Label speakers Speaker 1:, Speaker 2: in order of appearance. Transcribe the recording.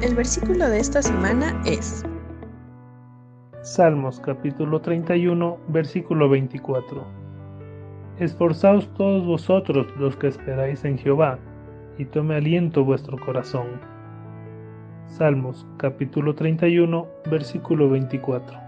Speaker 1: El versículo de esta semana es
Speaker 2: Salmos capítulo 31, versículo 24. Esforzaos todos vosotros los que esperáis en Jehová, y tome aliento vuestro corazón. Salmos capítulo 31, versículo 24.